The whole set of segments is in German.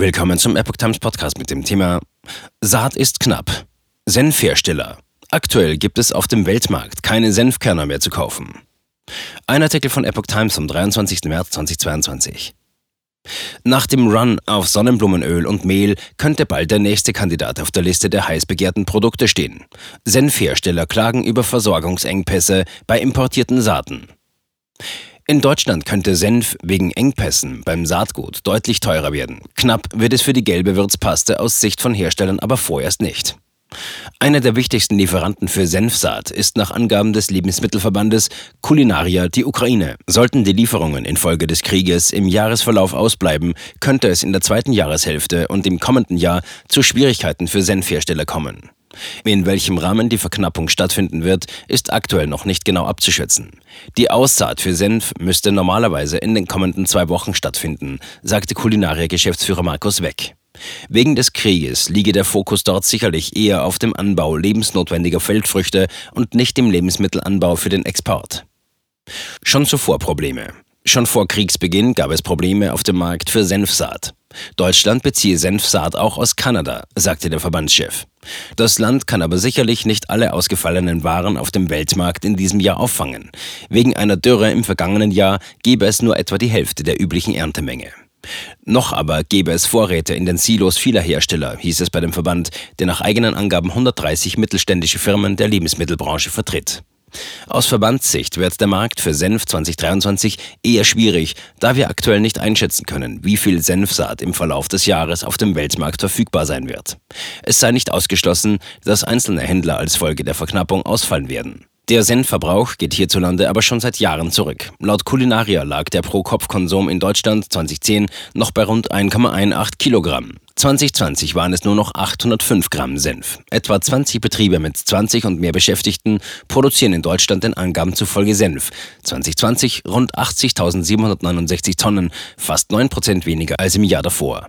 Willkommen zum Epoch Times Podcast mit dem Thema Saat ist knapp. Senfhersteller. Aktuell gibt es auf dem Weltmarkt keine Senfkörner mehr zu kaufen. Ein Artikel von Epoch Times vom 23. März 2022. Nach dem Run auf Sonnenblumenöl und Mehl könnte bald der nächste Kandidat auf der Liste der heiß begehrten Produkte stehen. Senfhersteller klagen über Versorgungsengpässe bei importierten Saaten. In Deutschland könnte Senf wegen Engpässen beim Saatgut deutlich teurer werden. Knapp wird es für die gelbe Würzpaste aus Sicht von Herstellern aber vorerst nicht. Einer der wichtigsten Lieferanten für Senfsaat ist nach Angaben des Lebensmittelverbandes Kulinaria die Ukraine. Sollten die Lieferungen infolge des Krieges im Jahresverlauf ausbleiben, könnte es in der zweiten Jahreshälfte und im kommenden Jahr zu Schwierigkeiten für Senfhersteller kommen. In welchem Rahmen die Verknappung stattfinden wird, ist aktuell noch nicht genau abzuschätzen. Die Aussaat für Senf müsste normalerweise in den kommenden zwei Wochen stattfinden, sagte Kulinaria-Geschäftsführer Markus Weck. Wegen des Krieges liege der Fokus dort sicherlich eher auf dem Anbau lebensnotwendiger Feldfrüchte und nicht dem Lebensmittelanbau für den Export. Schon zuvor Probleme. Schon vor Kriegsbeginn gab es Probleme auf dem Markt für Senfsaat. Deutschland beziehe Senfsaat auch aus Kanada, sagte der Verbandschef. Das Land kann aber sicherlich nicht alle ausgefallenen Waren auf dem Weltmarkt in diesem Jahr auffangen. Wegen einer Dürre im vergangenen Jahr gebe es nur etwa die Hälfte der üblichen Erntemenge. Noch aber gäbe es Vorräte in den Silos vieler Hersteller, hieß es bei dem Verband, der nach eigenen Angaben 130 mittelständische Firmen der Lebensmittelbranche vertritt. Aus Verbandssicht wird der Markt für Senf 2023 eher schwierig, da wir aktuell nicht einschätzen können, wie viel Senfsaat im Verlauf des Jahres auf dem Weltmarkt verfügbar sein wird. Es sei nicht ausgeschlossen, dass einzelne Händler als Folge der Verknappung ausfallen werden. Der Senfverbrauch geht hierzulande aber schon seit Jahren zurück. Laut Kulinaria lag der Pro-Kopf-Konsum in Deutschland 2010 noch bei rund 1,18 Kilogramm. 2020 waren es nur noch 805 Gramm Senf. Etwa 20 Betriebe mit 20 und mehr Beschäftigten produzieren in Deutschland den Angaben zufolge Senf. 2020 rund 80.769 Tonnen, fast 9 Prozent weniger als im Jahr davor.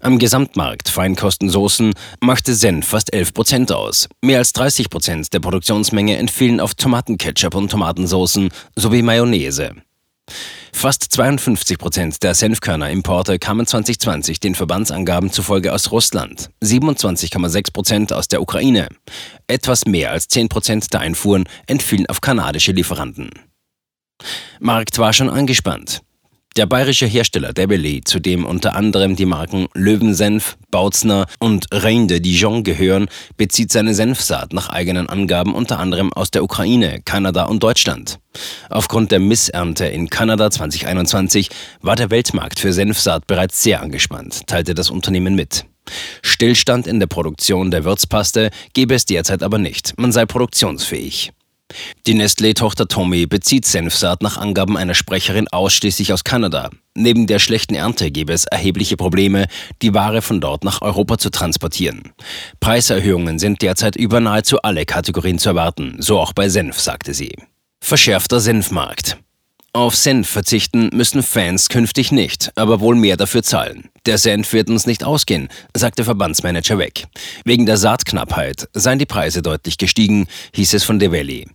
Am Gesamtmarkt Feinkostensoßen machte Senf fast 11 Prozent aus. Mehr als 30 Prozent der Produktionsmenge entfielen auf Tomatenketchup und Tomatensoßen sowie Mayonnaise. Fast 52 Prozent der Senfkörnerimporte kamen 2020 den Verbandsangaben zufolge aus Russland, 27,6 Prozent aus der Ukraine. Etwas mehr als 10 Prozent der Einfuhren entfielen auf kanadische Lieferanten. Markt war schon angespannt. Der bayerische Hersteller Debeli, zu dem unter anderem die Marken Löwensenf, Bautzner und Rein de Dijon gehören, bezieht seine Senfsaat nach eigenen Angaben unter anderem aus der Ukraine, Kanada und Deutschland. Aufgrund der Missernte in Kanada 2021 war der Weltmarkt für Senfsaat bereits sehr angespannt, teilte das Unternehmen mit. Stillstand in der Produktion der Würzpaste gebe es derzeit aber nicht, man sei produktionsfähig. Die Nestlé-Tochter Tommy bezieht Senfsaat nach Angaben einer Sprecherin ausschließlich aus Kanada. Neben der schlechten Ernte gäbe es erhebliche Probleme, die Ware von dort nach Europa zu transportieren. Preiserhöhungen sind derzeit über nahezu alle Kategorien zu erwarten, so auch bei Senf, sagte sie. Verschärfter Senfmarkt. Auf Senf verzichten müssen Fans künftig nicht, aber wohl mehr dafür zahlen. Der Senf wird uns nicht ausgehen, sagte Verbandsmanager Weg. Wegen der Saatknappheit seien die Preise deutlich gestiegen, hieß es von Develi.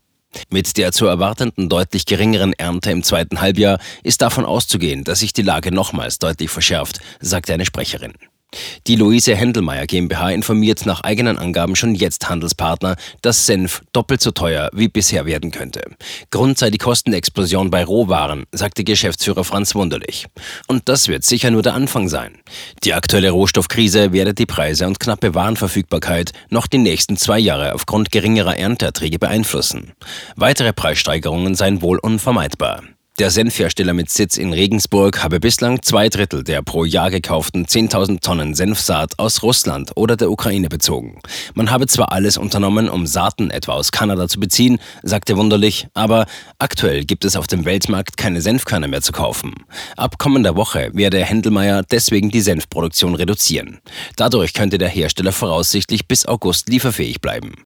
Mit der zu erwartenden deutlich geringeren Ernte im zweiten Halbjahr ist davon auszugehen, dass sich die Lage nochmals deutlich verschärft, sagte eine Sprecherin. Die Luise Händelmeier GmbH informiert nach eigenen Angaben schon jetzt Handelspartner, dass Senf doppelt so teuer wie bisher werden könnte. Grund sei die Kostenexplosion bei Rohwaren, sagte Geschäftsführer Franz Wunderlich. Und das wird sicher nur der Anfang sein. Die aktuelle Rohstoffkrise werde die Preise und knappe Warenverfügbarkeit noch die nächsten zwei Jahre aufgrund geringerer Ernteerträge beeinflussen. Weitere Preissteigerungen seien wohl unvermeidbar. Der Senfhersteller mit Sitz in Regensburg habe bislang zwei Drittel der pro Jahr gekauften 10.000 Tonnen Senfsaat aus Russland oder der Ukraine bezogen. Man habe zwar alles unternommen, um Saaten etwa aus Kanada zu beziehen, sagte Wunderlich, aber aktuell gibt es auf dem Weltmarkt keine Senfkörner mehr zu kaufen. Ab kommender Woche werde Händelmeier deswegen die Senfproduktion reduzieren. Dadurch könnte der Hersteller voraussichtlich bis August lieferfähig bleiben.